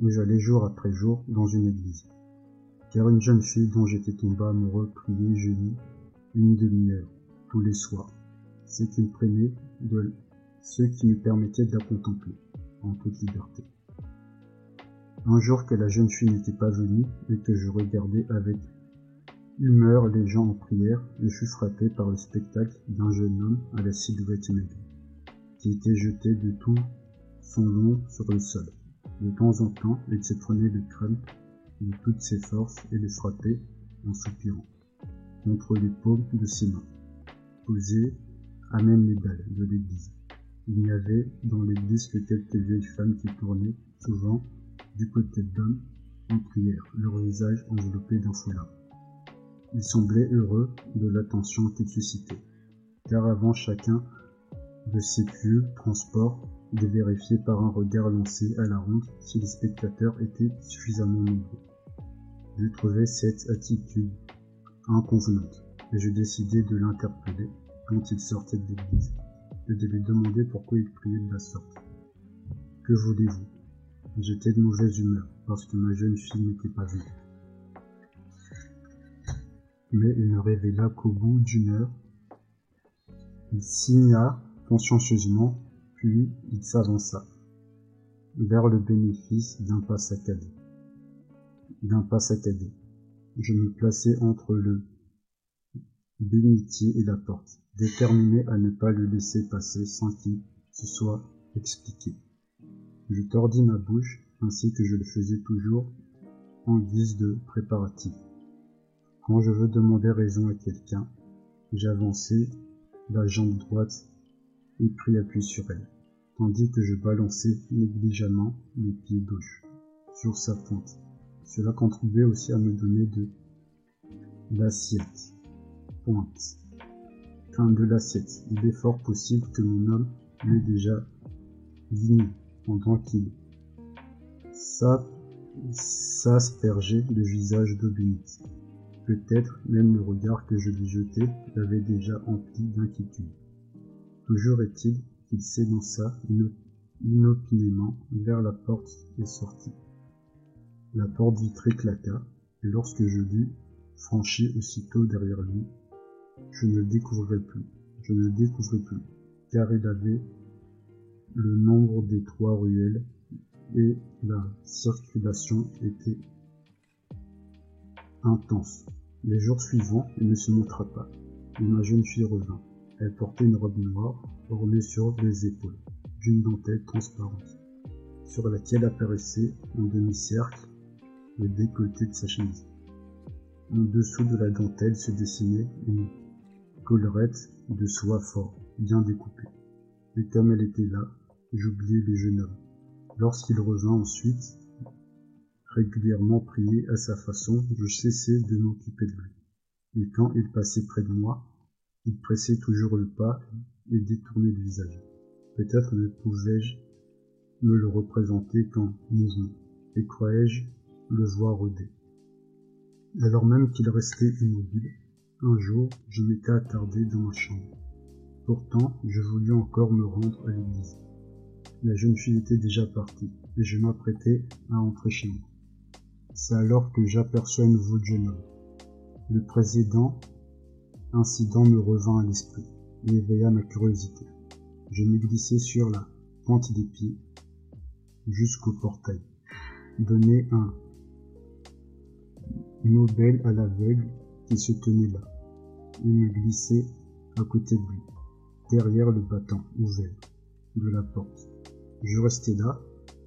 où j'allais jour après jour dans une église. Car une jeune fille dont j'étais tombé amoureux priait génie une demi-heure tous les soirs, ce qui me prenait de ce qui me permettait de la contempler en toute liberté. Un jour que la jeune fille n'était pas venue et que je regardais avec humeur les gens en prière, je fus frappé par le spectacle d'un jeune homme à la silhouette maigre, qui était jeté de tout son long sur le sol. De temps en temps, il se prenait le crâne de toutes ses forces et le frappait en soupirant contre les paumes de ses mains, posées à même les dalles de l'église. Il n'y avait dans l'église que quelques vieilles femmes qui tournaient souvent du côté d'hommes en prière, leur visage enveloppé d'un foulard. Ils semblaient heureux de l'attention qu'ils suscitaient, car avant chacun de ces pieux transports de vérifier par un regard lancé à la ronde si les spectateurs étaient suffisamment nombreux. Je trouvais cette attitude inconvenante, et je décidai de l'interpeller quand il sortait de l'église, et de lui demander pourquoi il priait de la sorte. Que voulez-vous? J'étais de mauvaise humeur, parce que ma jeune fille n'était pas venue. Mais il ne révéla qu'au bout d'une heure. Il signa consciencieusement, puis il s'avança vers le bénéfice d'un pas saccadé. D'un pas saccadé. Je me plaçai entre le bénitier et la porte, déterminé à ne pas le laisser passer sans qu'il se soit expliqué. Je tordis ma bouche, ainsi que je le faisais toujours, en guise de préparatif. Quand je veux demander raison à quelqu'un, j'avançai la jambe droite et pris appui sur elle, tandis que je balançais négligemment mes pieds gauche sur sa pointe. Cela contribuait aussi à me donner de l'assiette. Pointe. Fin de l'assiette. Il est fort possible que mon homme m'ait déjà vigné pendant qu'il s'aspergeait le visage d'eau Peut-être même le regard que je lui jetais l'avait déjà empli d'inquiétude. Toujours est-il qu'il s'élança inopinément vers la porte et sortit. La porte vitrée claqua, et lorsque je l'eus franchi aussitôt derrière lui, je ne le découvrais plus, je ne le plus, car il avait le nombre des trois ruelles et la circulation était intense. Les jours suivants, il ne se montra pas, mais ma jeune fille revint. Elle portait une robe noire, ornée sur les épaules, d'une dentelle transparente, sur laquelle apparaissait en demi-cercle le décolleté de sa chemise. En dessous de la dentelle se dessinait une collerette de soie fort, bien découpée. Et comme elle était là, j'oubliais le jeune homme. Lorsqu'il revint ensuite, régulièrement prié à sa façon, je cessai de m'occuper de lui. Et quand il passait près de moi, il pressait toujours le pas et détournait le visage. Peut-être ne pouvais-je me le représenter qu'en mouvement, et croyais-je le voir rôder. Alors même qu'il restait immobile, un jour je m'étais attardé dans ma chambre. Pourtant, je voulus encore me rendre à l'église. La jeune fille était déjà partie, et je m'apprêtais à entrer chez moi. C'est alors que j'aperçois un nouveau jeune homme. Le précédent incident me revint à l'esprit et éveilla ma curiosité. Je me glissai sur la pointe des pieds jusqu'au portail. Donner un Nobel à l'aveugle qui se tenait là, et me glissai à côté de lui, derrière le battant ouvert de la porte. Je restai là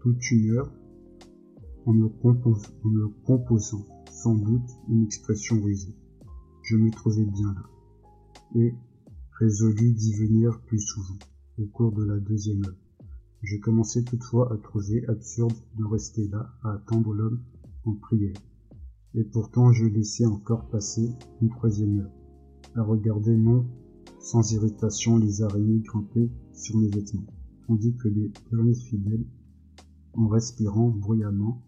toute une heure en me, en me composant sans doute une expression rusée. Je me trouvais bien là, et résolu d'y venir plus souvent au cours de la deuxième heure. Je commençais toutefois à trouver absurde de rester là à attendre l'homme en prière et pourtant je laissais encore passer une troisième heure, à regarder non sans irritation les araignées grimper sur mes vêtements, tandis que les derniers fidèles, en respirant bruyamment,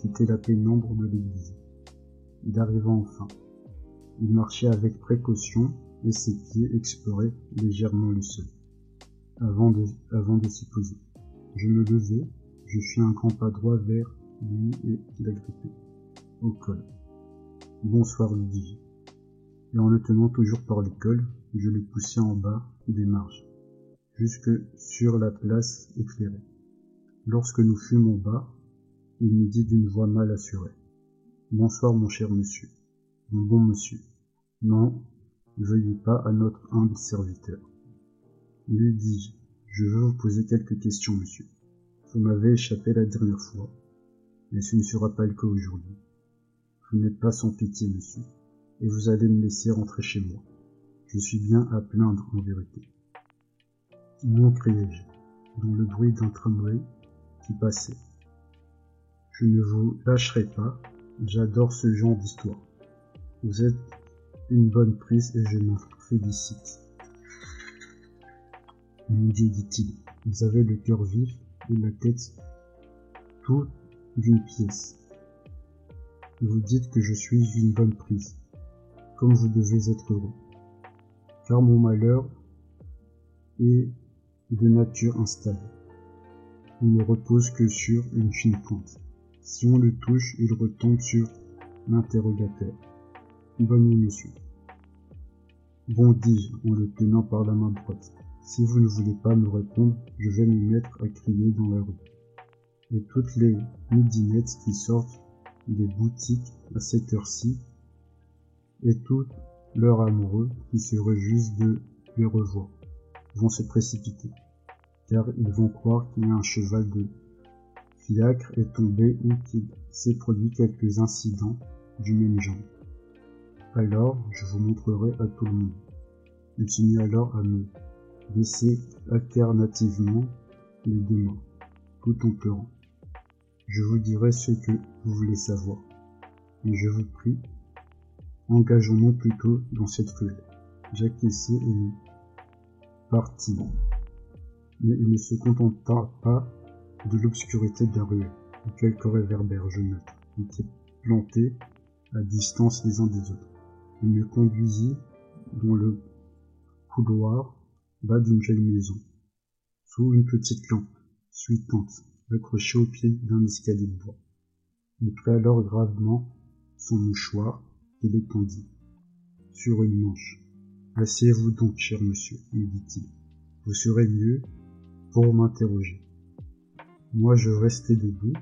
quittaient la pénombre de l'église. Il arriva enfin. Il marchait avec précaution et ses pieds exploraient légèrement le sol, avant de, avant s'y poser. Je me levai, Je fis un grand pas droit vers lui et l'agrippai au col. Bonsoir, lui dis-je. Et en le tenant toujours par le col, je le poussai en bas des marges, jusque sur la place éclairée. Lorsque nous fûmes en bas, il me dit d'une voix mal assurée. Bonsoir, mon cher monsieur. Mon bon monsieur. Non, veuillez pas à notre humble serviteur. Lui dis-je, je veux vous poser quelques questions, monsieur. Vous m'avez échappé la dernière fois, mais ce ne sera pas le cas aujourd'hui. Vous n'êtes pas sans pitié, monsieur, et vous allez me laisser rentrer chez moi. Je suis bien à plaindre, en vérité. Non, criai-je, dans le bruit d'un tramway qui passait. Je ne vous lâcherai pas, j'adore ce genre d'histoire. Vous êtes une bonne prise et je m'en félicite. Mon Dieu, dit-il, vous avez le cœur vif et la tête toute d'une pièce. Vous dites que je suis une bonne prise, comme vous devez être heureux, car mon malheur est de nature instable. Il ne repose que sur une fine pointe. Si on le touche, il retombe sur l'interrogateur. Bonne nuit, monsieur. Bon, dis-je en le tenant par la main droite. Si vous ne voulez pas me répondre, je vais me mettre à crier dans la rue. Et toutes les midinettes qui sortent des boutiques à cette heure-ci, et tous leurs amoureux qui se réjouissent de les revoir, vont se précipiter, car ils vont croire qu'il y a un cheval de fiacre est tombé ou qu'il s'est produit quelques incidents du même genre. Alors, je vous montrerai à tout le monde. Il se mit alors à me baisser alternativement les deux mains, tout en pleurant. Je vous dirai ce que vous voulez savoir, mais je vous prie, engageons-nous plutôt dans cette ruelle. J'acquiesçai et nous partîmes. Mais il ne se contenta pas de l'obscurité de la ruelle, où quelques réverbères jaunâtres étaient plantés à distance les uns des autres. Il me conduisit dans le couloir bas d'une vieille maison, sous une petite lampe suitante accrochée au pied d'un escalier de bois. Il prit alors gravement son mouchoir et l'étendit sur une manche. Asseyez-vous donc, cher monsieur, me dit-il. Vous serez mieux pour m'interroger. Moi, je restais debout,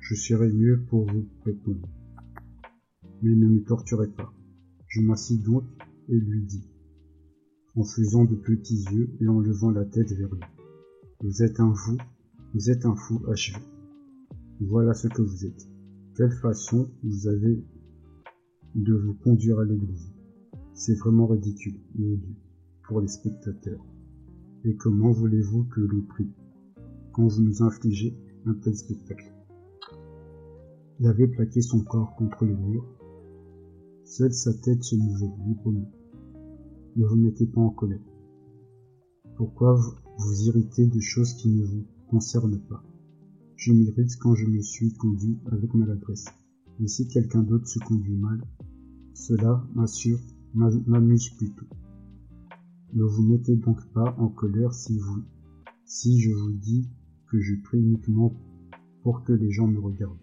je serai mieux pour vous répondre. Mais ne me torturez pas. Je m'assis donc et lui dis, en faisant de petits yeux et en levant la tête vers lui. Vous êtes un fou, vous êtes un fou achevé. Voilà ce que vous êtes. Quelle façon vous avez de vous conduire à l'église. C'est vraiment ridicule et odieux pour les spectateurs. Et comment voulez-vous que l'on prie quand vous nous infligez un tel spectacle? Il avait plaqué son corps contre le mur Seule sa tête se mouvait librement. Ne vous mettez pas en colère. Pourquoi vous irriter de choses qui ne vous concernent pas? Je m'irrite quand je me suis conduit avec maladresse. Mais si quelqu'un d'autre se conduit mal, cela m'assure, m'amuse plutôt. Ne vous mettez donc pas en colère si vous, si je vous dis que je prie uniquement pour que les gens me regardent.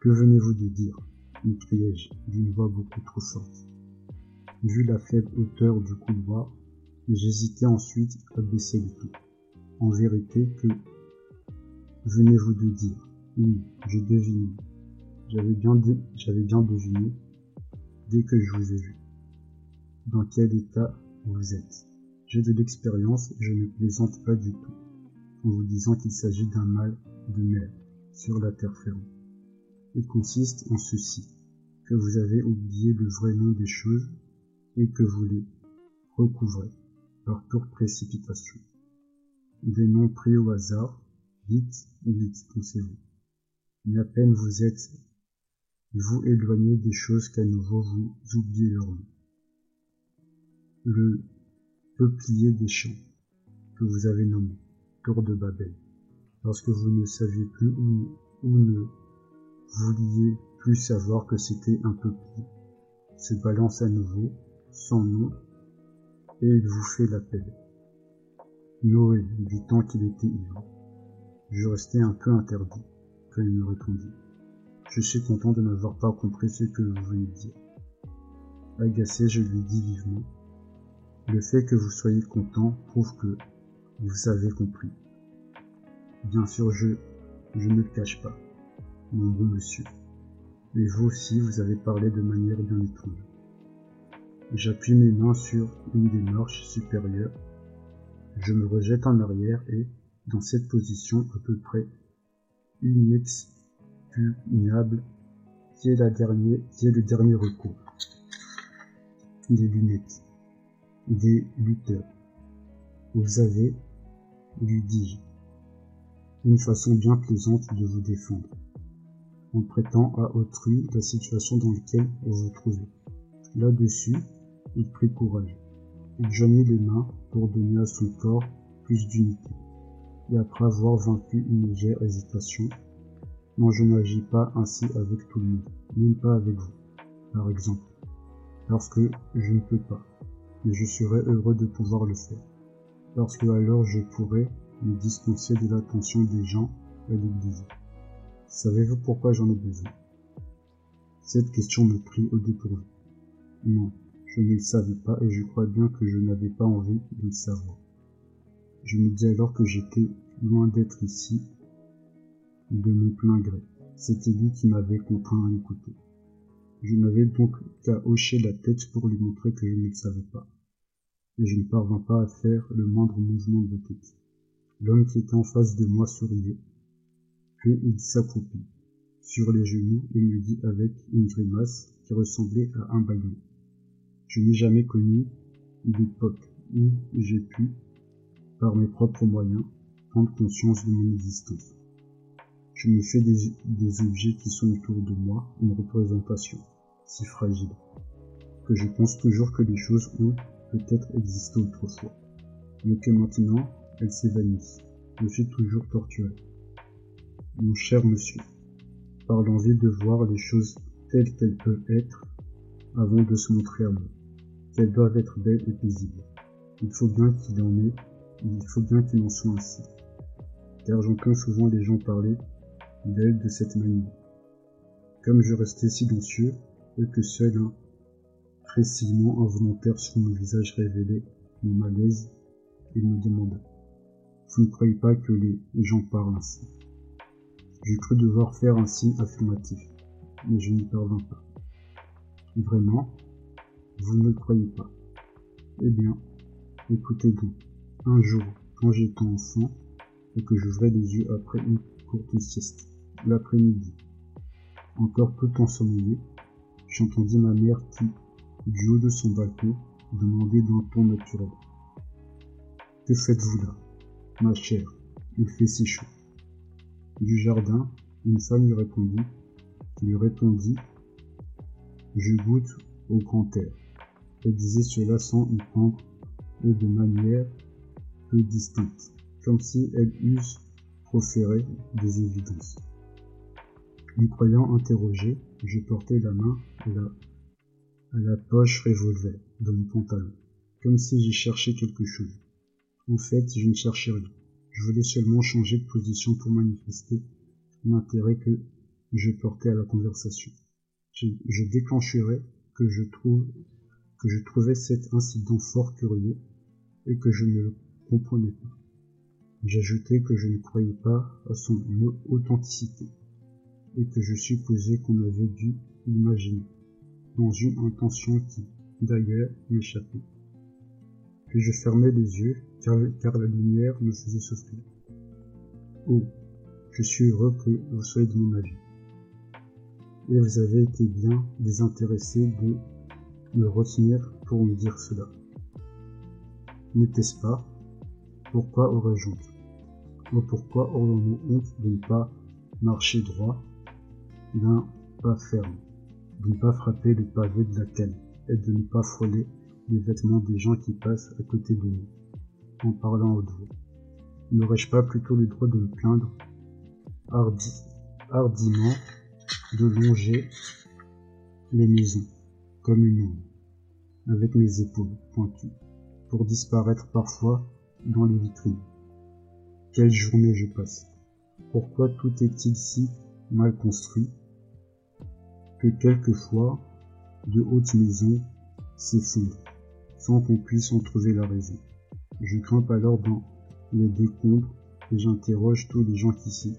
Que venez-vous de dire? M'écriai-je d'une voix beaucoup trop forte. Vu la faible hauteur du couloir, j'hésitai ensuite à baisser le ton. En vérité que venez-vous de dire Oui, je devine. J'avais bien, j'avais bien deviné dès que je vous ai vu. Dans quel état vous êtes J'ai de l'expérience et je ne plaisante pas du tout en vous disant qu'il s'agit d'un mal de mer sur la terre ferme. Il consiste en ceci, que vous avez oublié le vrai nom des choses et que vous les recouvrez par pure précipitation. Des noms pris au hasard, vite, vite, pensez-vous. Mais à peine vous êtes vous éloignez des choses qu'à nouveau vous oubliez leur nom. Le peuplier des champs que vous avez nommé, tour de Babel, lorsque vous ne saviez plus où, où ne vouliez plus savoir que c'était un peuplier, se balance à nouveau, sans nom, et il vous fait l'appel. Noé, du temps qu'il était ivre. Je restais un peu interdit quand il me répondit. Je suis content de n'avoir pas compris ce que vous venez de dire. Agacé, je lui dis vivement. Le fait que vous soyez content prouve que vous avez compris. Bien sûr, je, je ne le cache pas, mon bon monsieur. Mais vous aussi, vous avez parlé de manière bien étrange. J'appuie mes mains sur une des marches supérieures. Je me rejette en arrière et, dans cette position à peu près inexpugnable, qui est, la dernière, qui est le dernier recours. Des lunettes. Des lutteurs. Vous avez, lui dis-je, une façon bien plaisante de vous défendre, en prêtant à autrui la situation dans laquelle vous vous trouvez. Là-dessus, il prit courage. Il joignit les mains pour donner à son corps plus d'unité. Et après avoir vaincu une légère hésitation, non, je n'agis pas ainsi avec tout le monde, même pas avec vous, par exemple, parce que je ne peux pas, mais je serais heureux de pouvoir le faire, parce que alors je pourrais me dispenser de l'attention des gens à l'église. Savez-vous pourquoi j'en ai besoin? Cette question me prit au dépourvu. Non, je ne le savais pas et je crois bien que je n'avais pas envie de le savoir. Je me dis alors que j'étais loin d'être ici de mon plein gré. C'était lui qui m'avait contraint à écouter. Je n'avais donc qu'à hocher la tête pour lui montrer que je ne le savais pas. Et je ne parvins pas à faire le moindre mouvement de tête. L'homme qui était en face de moi souriait, puis il s'accroupit sur les genoux et me dit avec une grimace qui ressemblait à un baillon. Je n'ai jamais connu d'époque où j'ai pu, par mes propres moyens, prendre conscience de mon existence. Je me fais des, des objets qui sont autour de moi une représentation si fragile que je pense toujours que les choses ont peut-être existé autrefois, mais que maintenant elles s'évanouissent. Je suis toujours torturé. Mon cher monsieur, par l'envie de voir les choses telles qu'elles peuvent être avant de se montrer à moi, qu'elles doivent être belles et paisibles. Il faut bien qu'il en ait, il faut bien qu'il en soit ainsi. Car j'entends souvent les gens parler d'elle de cette manière. Comme je restais silencieux et que seul un précisément involontaire sur mon visage révélait mon malaise, il me demanda Vous ne croyez pas que les gens parlent ainsi? J'ai cru devoir faire un signe affirmatif, mais je n'y parvins pas. Vraiment Vous ne le croyez pas Eh bien, écoutez donc. Un jour, quand j'étais enfant, et que j'ouvrais les yeux après une courte sieste, l'après-midi, encore peu ensommeillé, j'entendis ma mère qui, du haut de son balcon, demandait d'un ton naturel. Que faites-vous là, ma chère? Il fait si chaud. Du jardin, une femme lui répondit, lui répondit, je goûte au grand air. Elle disait cela sans y prendre et de manière peu distincte, comme si elle eût proféré des évidences. Me croyant interrogé, je portais la main à la, poche revolver de mon pantalon, comme si j'y cherchais quelque chose. En fait, je ne cherchais rien. Je voulais seulement changer de position pour manifester l'intérêt que je portais à la conversation. Je, je que je que je trouvais cet incident fort curieux et que je ne le comprenais pas. J'ajoutai que je ne croyais pas à son authenticité et que je supposais qu'on avait dû l'imaginer, dans une intention qui, d'ailleurs, m'échappait. Puis je fermai les yeux, car, la lumière me faisait souffrir. Oh, je suis heureux que vous soyez de mon avis. Et vous avez été bien désintéressé de me retenir pour me dire cela. N'était-ce pas? Pourquoi aurais-je honte? Ou pourquoi aurions-nous honte de ne pas marcher droit d'un pas ferme, de ne pas frapper le pavé de la canne et de ne pas frôler les vêtements des gens qui passent à côté de nous, en parlant au voix. N'aurais-je pas plutôt le droit de me plaindre hardiment de longer les maisons comme une ombre, avec mes épaules pointues, pour disparaître parfois dans les vitrines? Quelle journée je passe? Pourquoi tout est-il si mal construit que quelquefois de hautes maisons s'effondrent sans qu'on puisse en trouver la raison? Je grimpe alors dans les décombres et j'interroge tous les gens qui s'y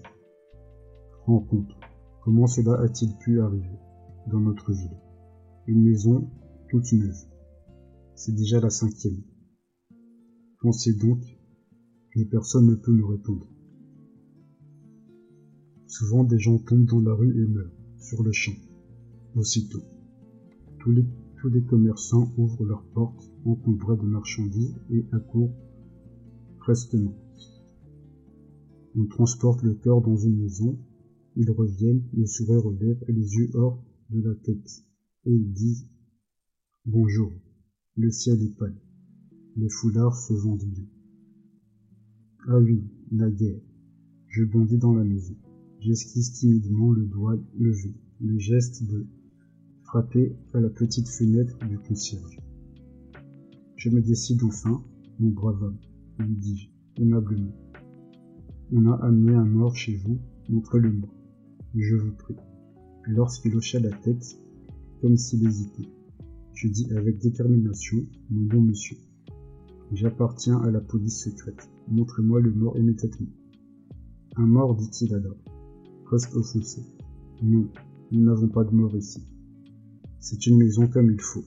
rencontrent. Comment cela a-t-il pu arriver dans notre ville? Une maison toute neuve. C'est déjà la cinquième. Pensez donc, mais personne ne peut me répondre. Souvent des gens tombent dans la rue et meurent, sur le champ, aussitôt. Tous les, tous les commerçants ouvrent leurs portes encombrées de marchandises et accourent prestement. On transporte le cœur dans une maison, ils reviennent, le sourire aux lèvres et les yeux hors de la tête, et ils disent Bonjour, le ciel est pâle, les foulards se vendent bien. Ah oui, la guerre. Je bondis dans la maison. J'esquisse timidement le doigt levé, le geste de frapper à la petite fenêtre du concierge. Je me décide enfin, mon brave homme, lui dis-je, aimablement. On a amené un mort chez vous, montrez-le-moi, je vous prie. Lorsqu'il hocha la tête, comme s'il hésitait, je dis avec détermination, mon bon monsieur, j'appartiens à la police secrète, montrez-moi le mort immédiatement. Un mort, dit-il alors, presque offensé. Non, nous n'avons pas de mort ici. C'est une maison comme il faut.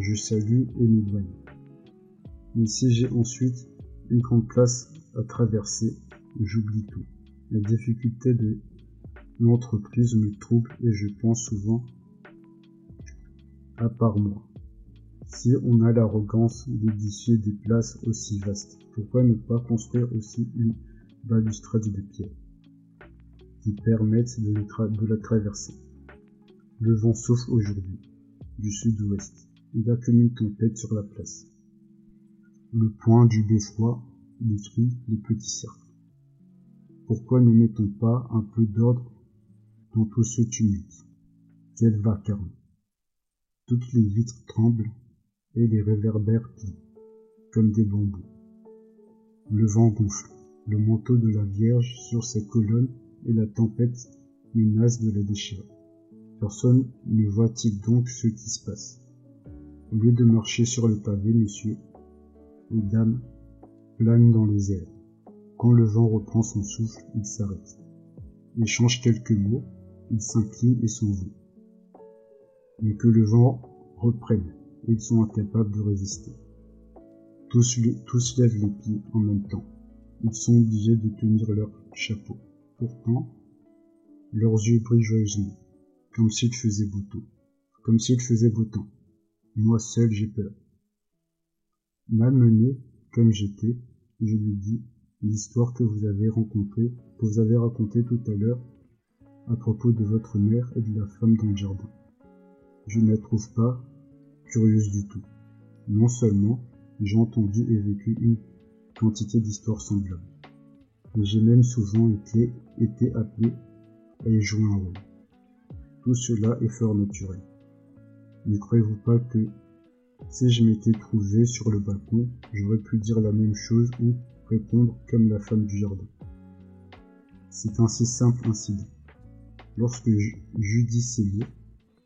Je salue et m'éloigne. Mais si j'ai ensuite une grande place à traverser, j'oublie tout. La difficulté de l'entreprise me trouble et je pense souvent à part moi. Si on a l'arrogance d'édifier des places aussi vastes, pourquoi ne pas construire aussi une balustrade de pierre qui permette de, de la traverser? Le vent souffle aujourd'hui, du sud-ouest. Il a comme une tempête sur la place. Le point du beffroi détruit les petits cercles. Pourquoi ne mettons pas un peu d'ordre dans tout ce tumulte Quel vacarme Toutes les vitres tremblent et les réverbères plient, comme des bambous. Le vent gonfle, le manteau de la Vierge sur ses colonnes et la tempête menace de la déchirer. Personne ne voit-il donc ce qui se passe? Au lieu de marcher sur le pavé, monsieur, les dames planent dans les airs. Quand le vent reprend son souffle, il s'arrête. Il change quelques mots, il s'incline et s'en vont. Mais que le vent reprenne, ils sont incapables de résister. Tous, tous lèvent les pieds en même temps. Ils sont obligés de tenir leur chapeau. Pourtant, leurs yeux brillent joyeusement comme s'il faisait beau temps. Comme s'il faisait beau temps. Moi seul j'ai peur. Malmené comme j'étais, je lui dis l'histoire que vous avez rencontrée, que vous avez racontée tout à l'heure à propos de votre mère et de la femme dans le jardin. Je ne la trouve pas curieuse du tout. Non seulement j'ai entendu et vécu une quantité d'histoires semblables, mais j'ai même souvent été, été appelé à y jouer un rôle. Tout cela est fort naturel. Ne croyez-vous pas que si je m'étais trouvé sur le balcon, j'aurais pu dire la même chose ou répondre comme la femme du jardin? C'est un si simple incident. Lorsque je dis ces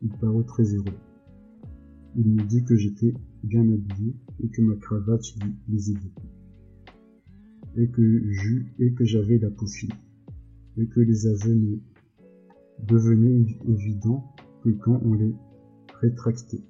il parut très heureux. Il me dit que j'étais bien habillé et que ma cravate lui plaisait beaucoup. Et que j'avais la peau fine. Et que les aveux devenait évident que quand on les rétractait.